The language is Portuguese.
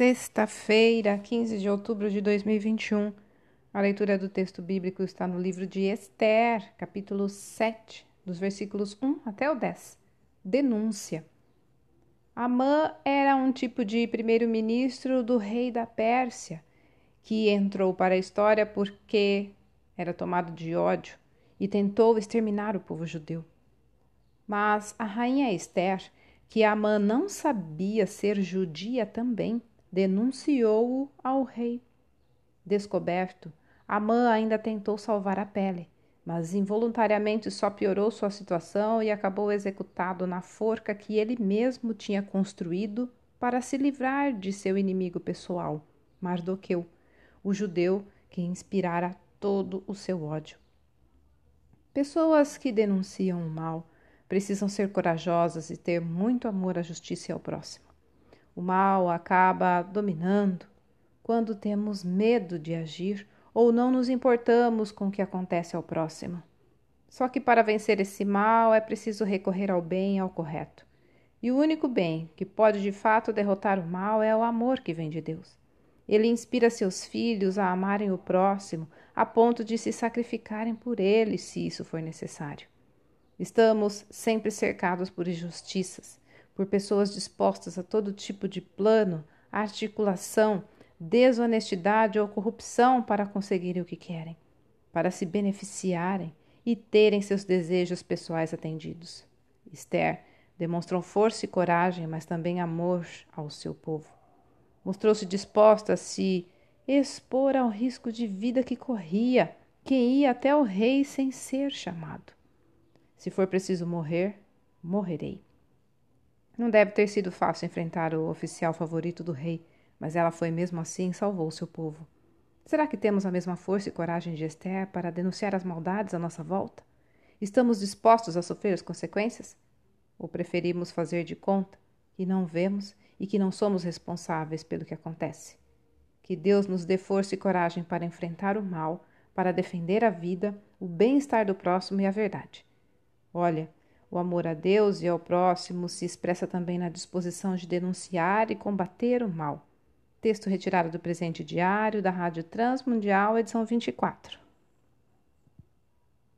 Sexta-feira, 15 de outubro de 2021. A leitura do texto bíblico está no livro de Esther, capítulo 7, dos versículos 1 até o 10. Denúncia. Amã era um tipo de primeiro-ministro do rei da Pérsia, que entrou para a história porque era tomado de ódio e tentou exterminar o povo judeu. Mas a rainha Esther, que Amã não sabia ser judia também, denunciou-o ao rei. Descoberto, Amã ainda tentou salvar a pele, mas involuntariamente só piorou sua situação e acabou executado na forca que ele mesmo tinha construído para se livrar de seu inimigo pessoal, Mardoqueu, o judeu que inspirara todo o seu ódio. Pessoas que denunciam o mal precisam ser corajosas e ter muito amor à justiça e ao próximo. O mal acaba dominando quando temos medo de agir ou não nos importamos com o que acontece ao próximo. Só que para vencer esse mal é preciso recorrer ao bem e ao correto. E o único bem que pode de fato derrotar o mal é o amor que vem de Deus. Ele inspira seus filhos a amarem o próximo a ponto de se sacrificarem por ele, se isso for necessário. Estamos sempre cercados por injustiças, por pessoas dispostas a todo tipo de plano, articulação, desonestidade ou corrupção para conseguirem o que querem, para se beneficiarem e terem seus desejos pessoais atendidos. Esther demonstrou força e coragem, mas também amor ao seu povo. Mostrou-se disposta a se expor ao risco de vida que corria, que ia até o rei sem ser chamado. Se for preciso morrer, morrerei. Não deve ter sido fácil enfrentar o oficial favorito do rei, mas ela foi mesmo assim e salvou seu povo. Será que temos a mesma força e coragem de Esther para denunciar as maldades à nossa volta? Estamos dispostos a sofrer as consequências? Ou preferimos fazer de conta que não vemos e que não somos responsáveis pelo que acontece? Que Deus nos dê força e coragem para enfrentar o mal, para defender a vida, o bem-estar do próximo e a verdade. Olha, o amor a Deus e ao próximo se expressa também na disposição de denunciar e combater o mal. Texto retirado do presente diário da Rádio Transmundial, edição 24.